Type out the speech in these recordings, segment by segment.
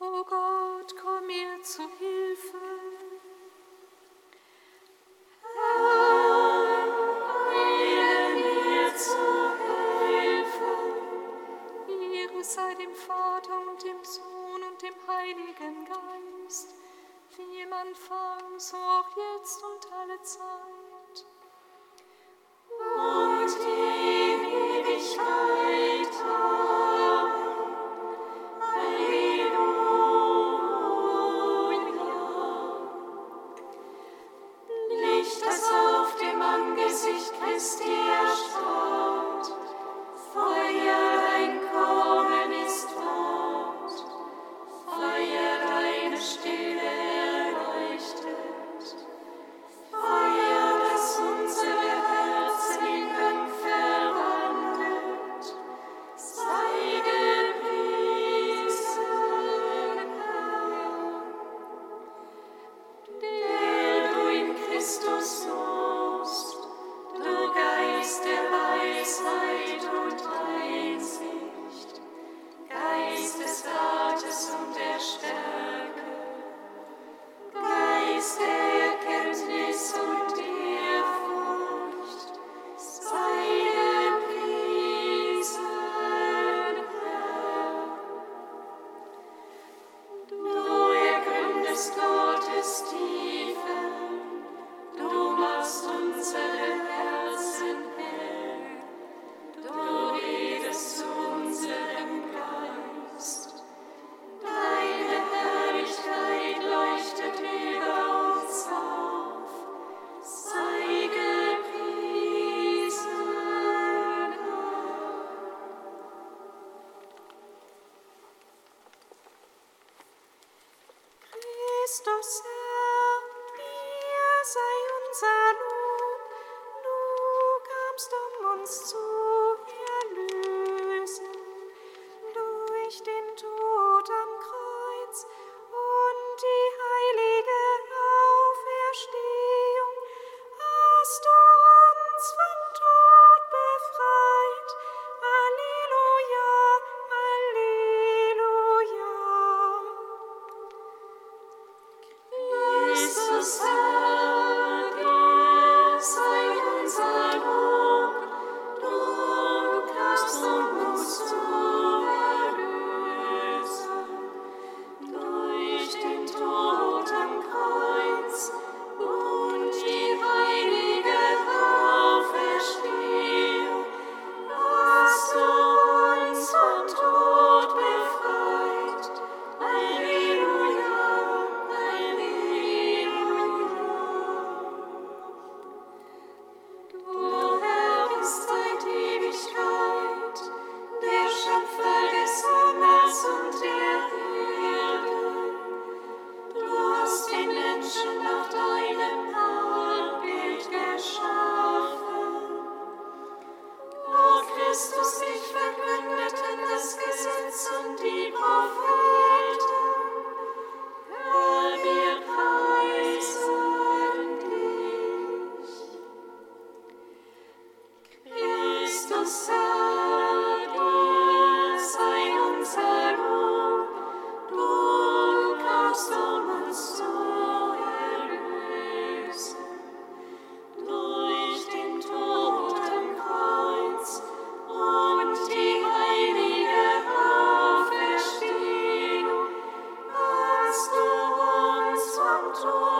O Gott, komm mir zu Hilfe. joy.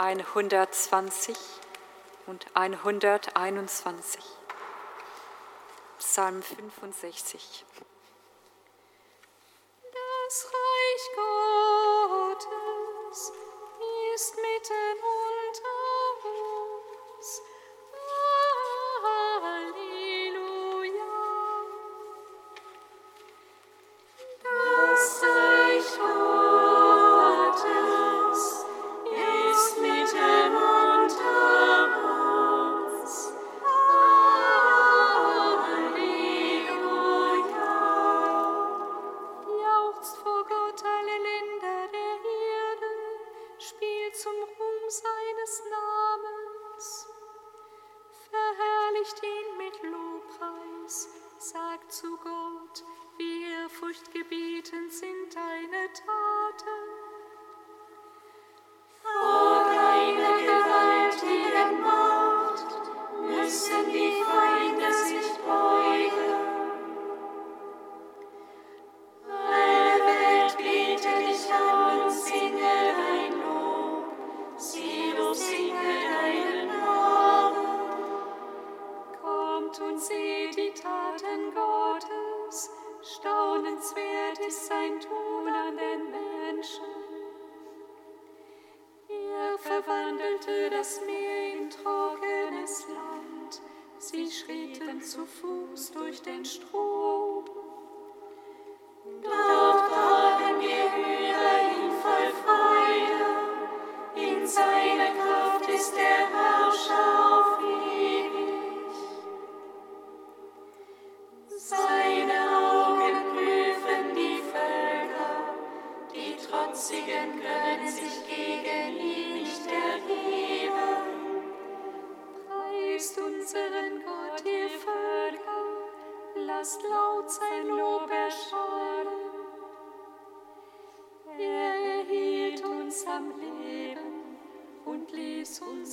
120 und 121. Psalm 65.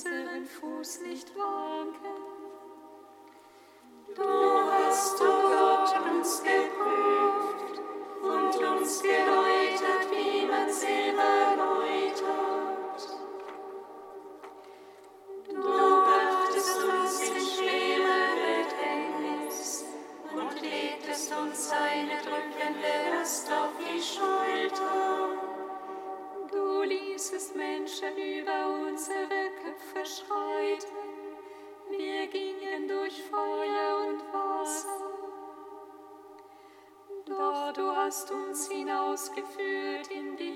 äußeren Fuß nicht wanken. Du hast uns hast uns hinausgeführt in die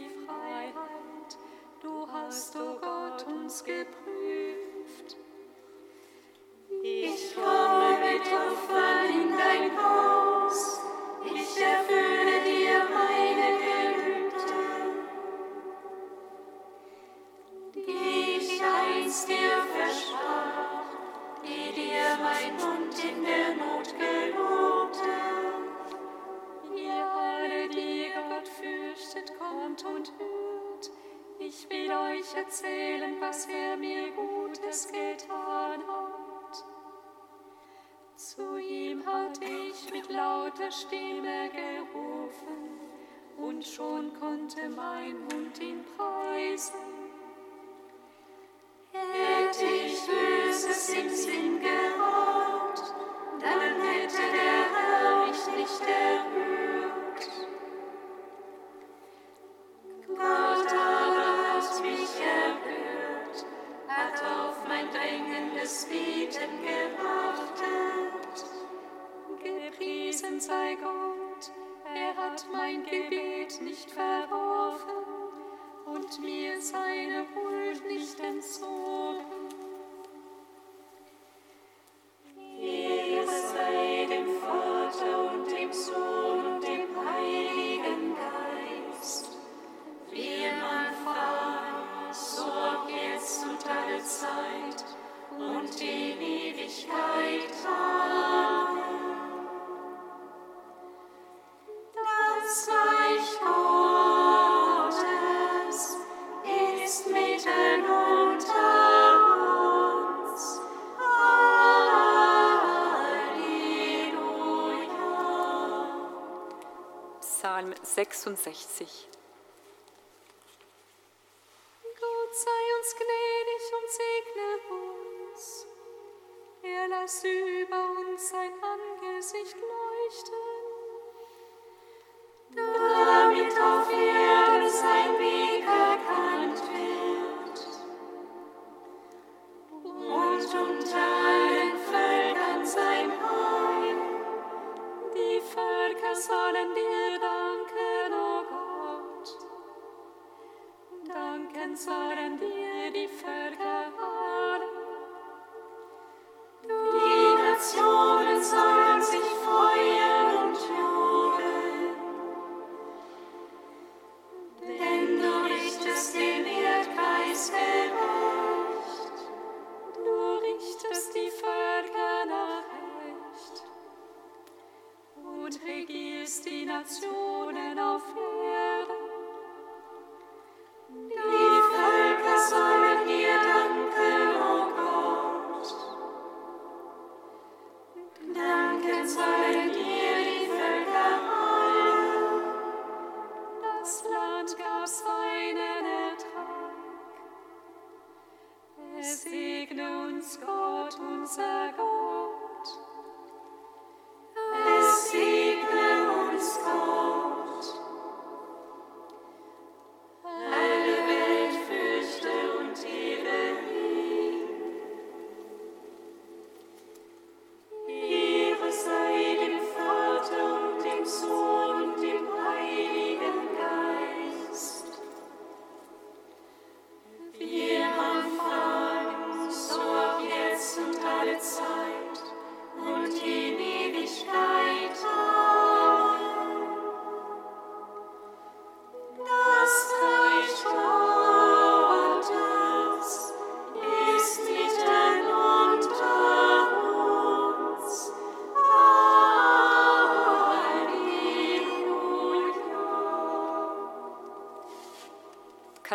lauter Stimme gerufen, und schon konnte mein Mund ihn preisen. Hätte ich Böses im Sinn gehabt, dann hätte der Herr mich nicht erhört. Gott aber hat mich erhört, hat auf mein drängendes Bieten geachtet. Gepriesen sei Gott, er hat mein Gebet nicht verworfen und mir seine Huld nicht entzogen. Ehre sei dem Vater und dem Sohn und dem Heiligen Geist, wie im Anfang, so jetzt und alle Zeit und in Ewigkeit. 66. Gott sei uns gnädig und segne uns. Er lasse über uns sein Angesicht leuchten. damit auf Erden And splendens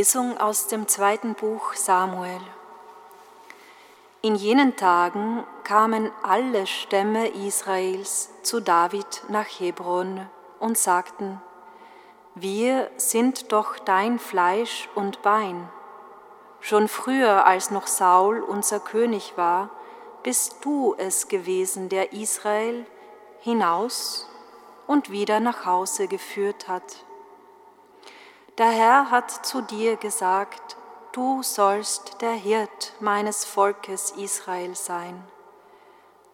Lesung aus dem zweiten Buch Samuel. In jenen Tagen kamen alle Stämme Israels zu David nach Hebron und sagten, wir sind doch dein Fleisch und Bein. Schon früher, als noch Saul unser König war, bist du es gewesen, der Israel hinaus und wieder nach Hause geführt hat. Der Herr hat zu dir gesagt, du sollst der Hirt meines Volkes Israel sein.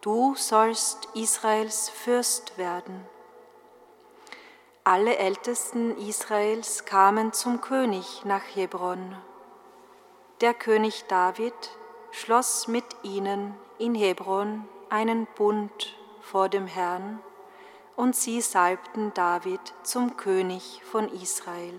Du sollst Israels Fürst werden. Alle Ältesten Israels kamen zum König nach Hebron. Der König David schloss mit ihnen in Hebron einen Bund vor dem Herrn, und sie salbten David zum König von Israel.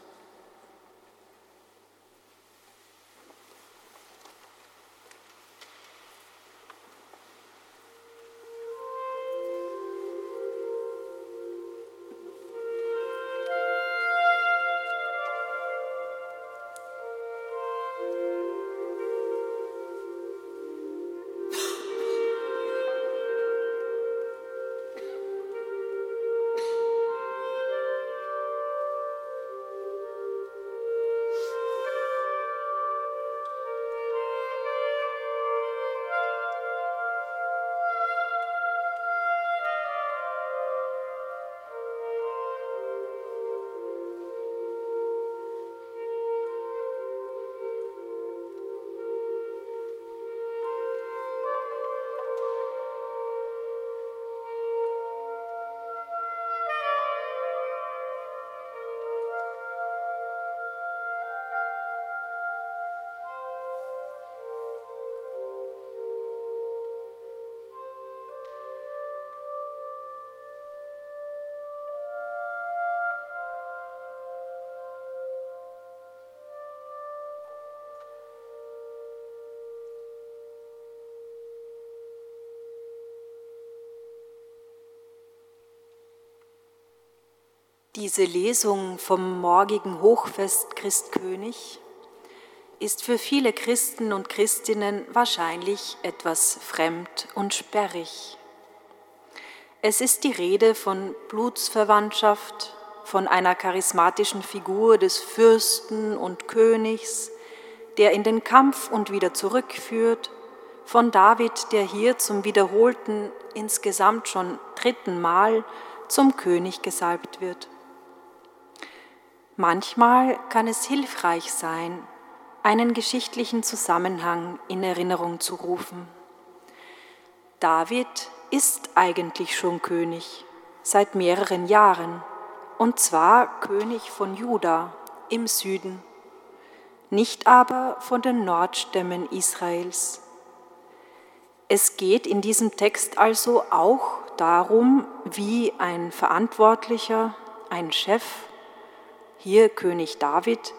Diese Lesung vom morgigen Hochfest Christkönig ist für viele Christen und Christinnen wahrscheinlich etwas fremd und sperrig. Es ist die Rede von Blutsverwandtschaft, von einer charismatischen Figur des Fürsten und Königs, der in den Kampf und wieder zurückführt, von David, der hier zum wiederholten, insgesamt schon dritten Mal zum König gesalbt wird. Manchmal kann es hilfreich sein, einen geschichtlichen Zusammenhang in Erinnerung zu rufen. David ist eigentlich schon König seit mehreren Jahren, und zwar König von Juda im Süden, nicht aber von den Nordstämmen Israels. Es geht in diesem Text also auch darum, wie ein Verantwortlicher, ein Chef hier König David,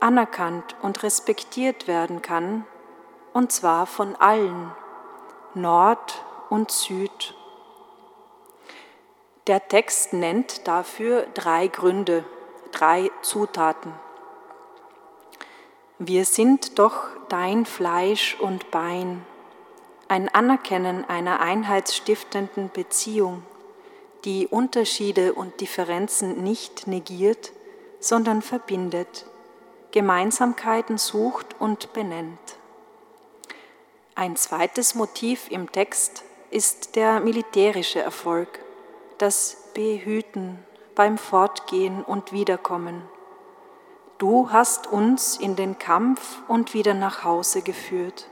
anerkannt und respektiert werden kann, und zwar von allen, Nord und Süd. Der Text nennt dafür drei Gründe, drei Zutaten. Wir sind doch dein Fleisch und Bein, ein Anerkennen einer einheitsstiftenden Beziehung, die Unterschiede und Differenzen nicht negiert, sondern verbindet, Gemeinsamkeiten sucht und benennt. Ein zweites Motiv im Text ist der militärische Erfolg, das Behüten beim Fortgehen und Wiederkommen. Du hast uns in den Kampf und wieder nach Hause geführt.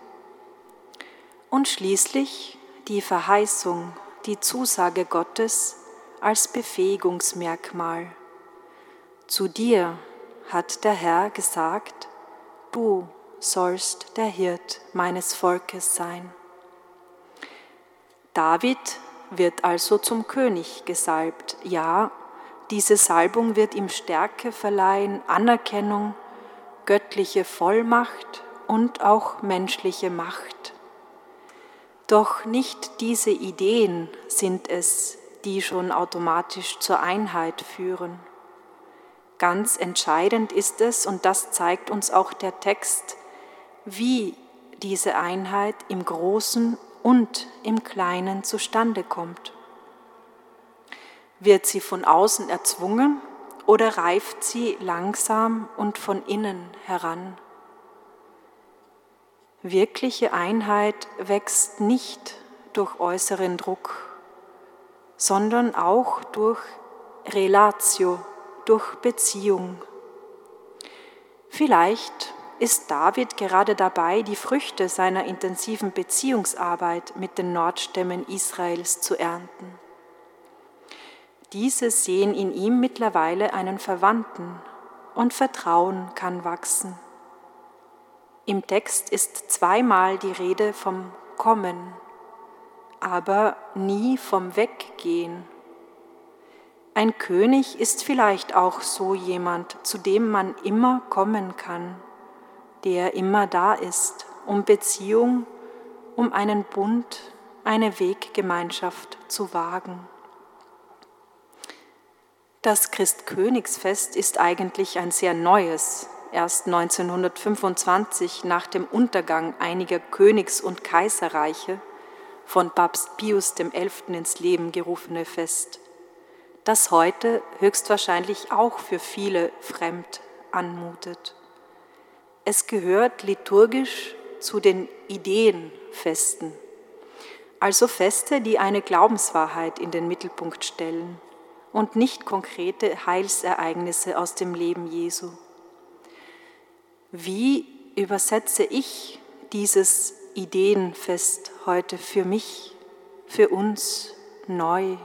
Und schließlich die Verheißung, die Zusage Gottes als Befähigungsmerkmal. Zu dir hat der Herr gesagt, du sollst der Hirt meines Volkes sein. David wird also zum König gesalbt. Ja, diese Salbung wird ihm Stärke verleihen, Anerkennung, göttliche Vollmacht und auch menschliche Macht. Doch nicht diese Ideen sind es, die schon automatisch zur Einheit führen. Ganz entscheidend ist es, und das zeigt uns auch der Text, wie diese Einheit im Großen und im Kleinen zustande kommt. Wird sie von außen erzwungen oder reift sie langsam und von innen heran? Wirkliche Einheit wächst nicht durch äußeren Druck, sondern auch durch Relatio, durch Beziehung. Vielleicht ist David gerade dabei, die Früchte seiner intensiven Beziehungsarbeit mit den Nordstämmen Israels zu ernten. Diese sehen in ihm mittlerweile einen Verwandten und Vertrauen kann wachsen. Im Text ist zweimal die Rede vom Kommen, aber nie vom Weggehen ein König ist vielleicht auch so jemand, zu dem man immer kommen kann, der immer da ist, um Beziehung, um einen Bund, eine Weggemeinschaft zu wagen. Das Christkönigsfest ist eigentlich ein sehr neues, erst 1925 nach dem Untergang einiger Königs- und Kaiserreiche von Papst Pius XI. ins Leben gerufene Fest das heute höchstwahrscheinlich auch für viele fremd anmutet. Es gehört liturgisch zu den Ideenfesten, also Feste, die eine Glaubenswahrheit in den Mittelpunkt stellen und nicht konkrete Heilsereignisse aus dem Leben Jesu. Wie übersetze ich dieses Ideenfest heute für mich, für uns neu?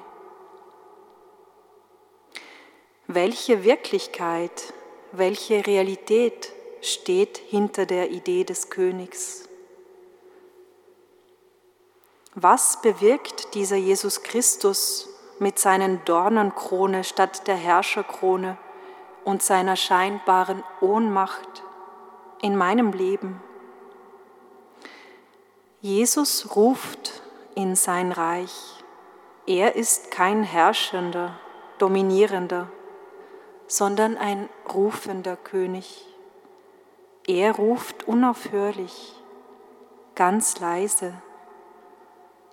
Welche Wirklichkeit, welche Realität steht hinter der Idee des Königs? Was bewirkt dieser Jesus Christus mit seinen Dornenkrone statt der Herrscherkrone und seiner scheinbaren Ohnmacht in meinem Leben? Jesus ruft in sein Reich. Er ist kein Herrschender, Dominierender sondern ein rufender König. Er ruft unaufhörlich, ganz leise.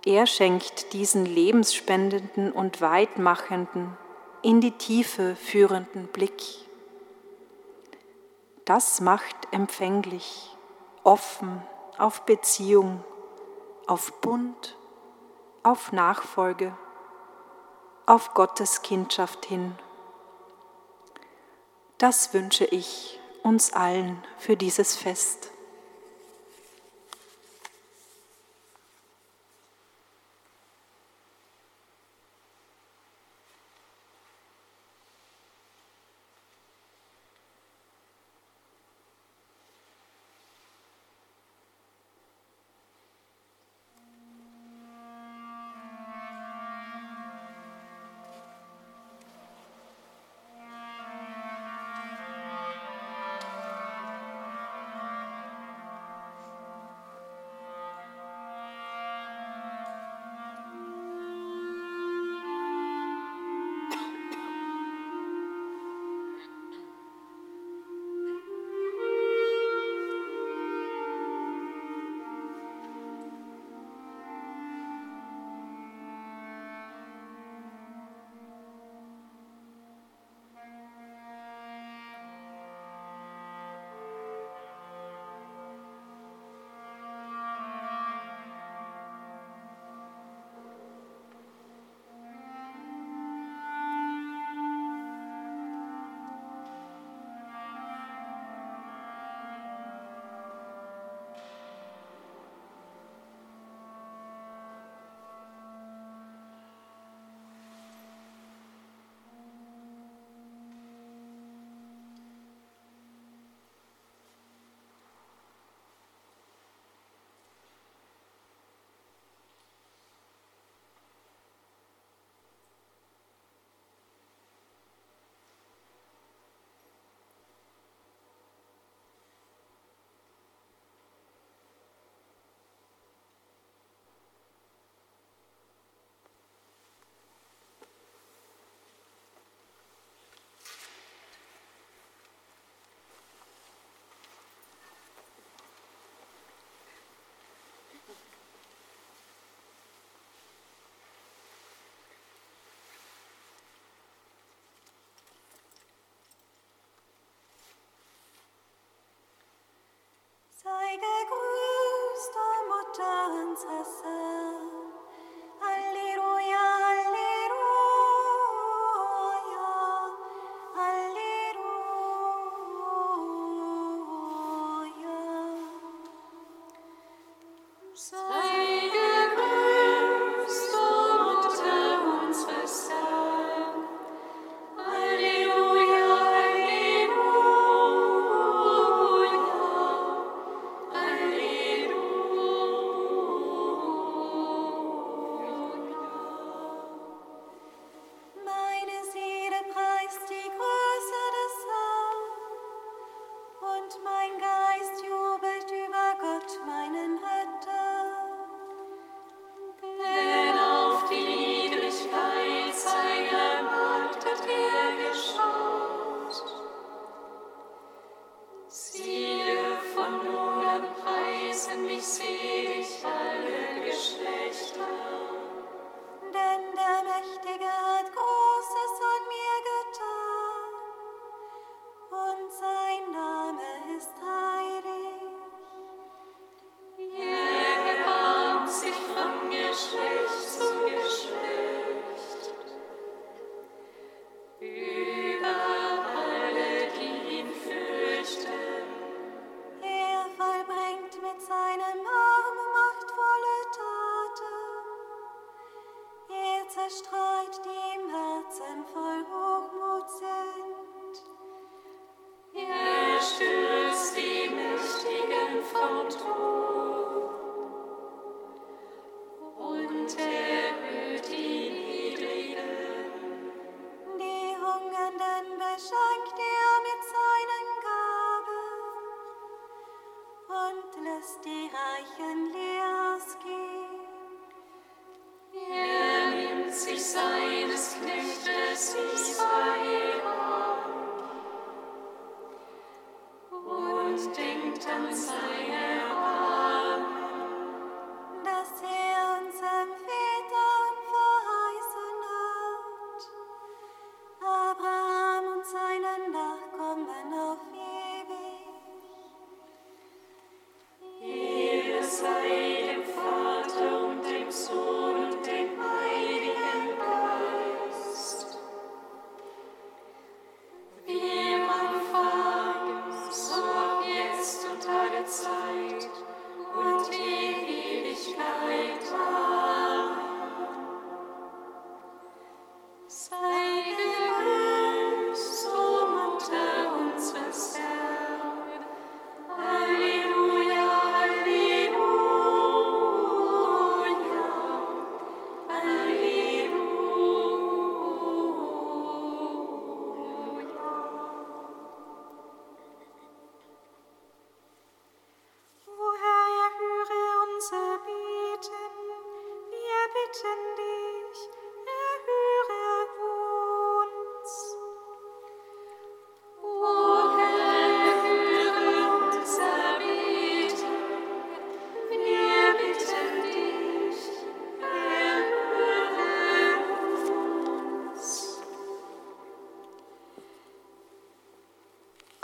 Er schenkt diesen lebensspendenden und weitmachenden, in die Tiefe führenden Blick. Das macht empfänglich, offen auf Beziehung, auf Bund, auf Nachfolge, auf Gottes Kindschaft hin. Das wünsche ich uns allen für dieses Fest.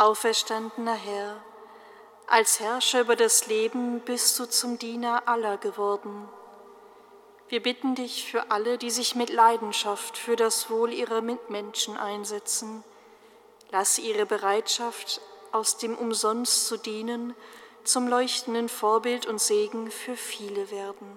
Auferstandener Herr, als Herrscher über das Leben bist du zum Diener aller geworden. Wir bitten dich für alle, die sich mit Leidenschaft für das Wohl ihrer Mitmenschen einsetzen. Lass ihre Bereitschaft, aus dem Umsonst zu dienen, zum leuchtenden Vorbild und Segen für viele werden.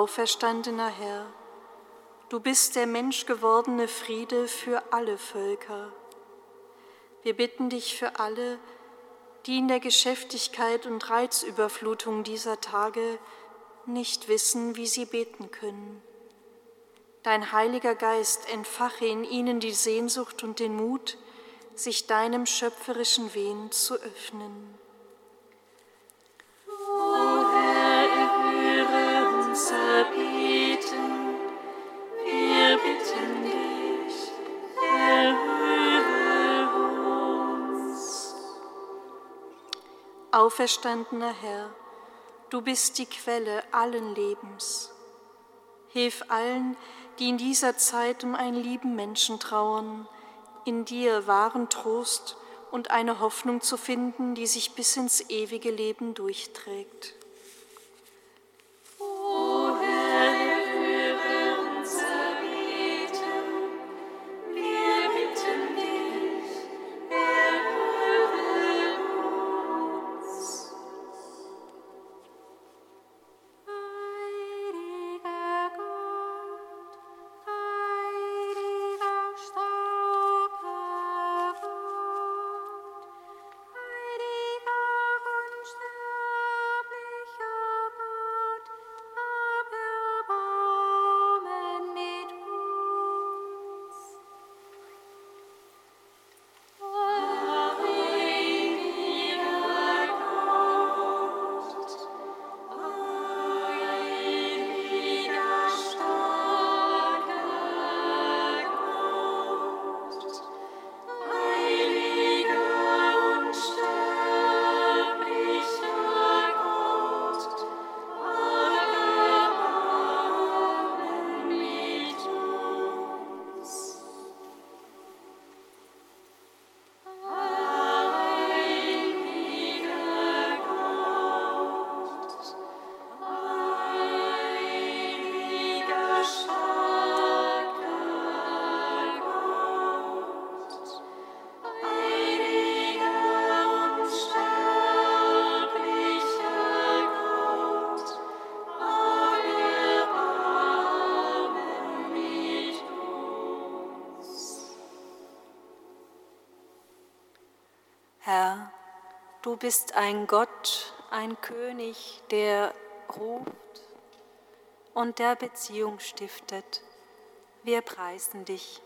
Auferstandener Herr, du bist der menschgewordene Friede für alle Völker. Wir bitten dich für alle, die in der Geschäftigkeit und Reizüberflutung dieser Tage nicht wissen, wie sie beten können. Dein Heiliger Geist entfache in ihnen die Sehnsucht und den Mut, sich deinem schöpferischen Wehen zu öffnen. Auferstandener Herr, du bist die Quelle allen Lebens. Hilf allen, die in dieser Zeit um einen lieben Menschen trauern, in dir wahren Trost und eine Hoffnung zu finden, die sich bis ins ewige Leben durchträgt. Bist ein Gott, ein König, der ruft und der Beziehung stiftet. Wir preisen dich.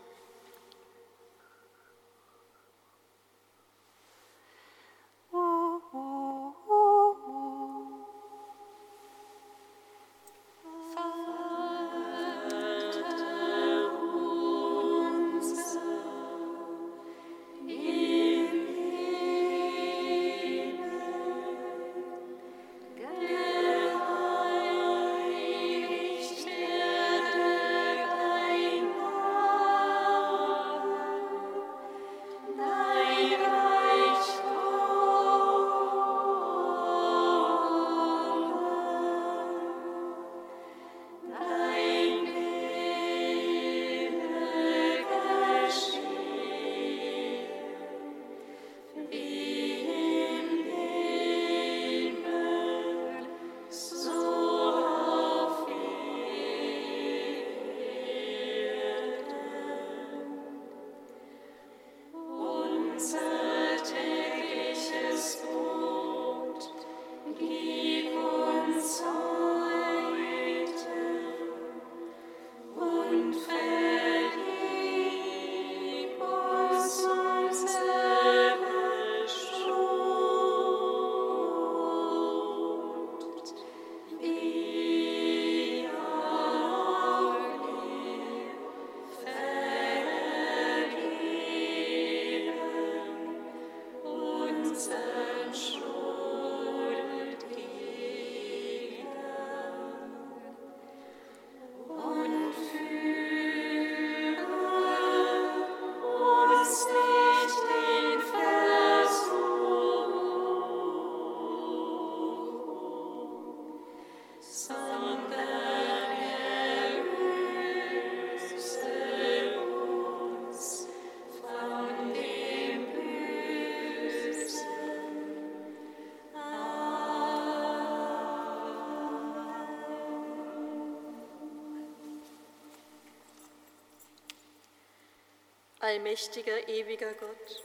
Allmächtiger, ewiger Gott,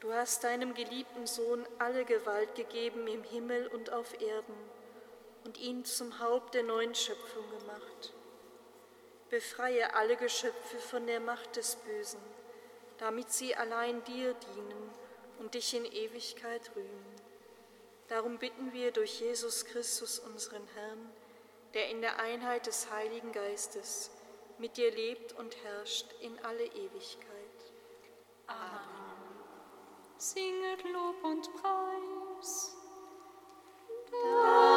du hast deinem geliebten Sohn alle Gewalt gegeben im Himmel und auf Erden und ihn zum Haupt der neuen Schöpfung gemacht. Befreie alle Geschöpfe von der Macht des Bösen, damit sie allein dir dienen und dich in Ewigkeit rühmen. Darum bitten wir durch Jesus Christus, unseren Herrn, der in der Einheit des Heiligen Geistes mit dir lebt und herrscht in alle Ewigkeit. Amen. Singet Lob und Preis. Da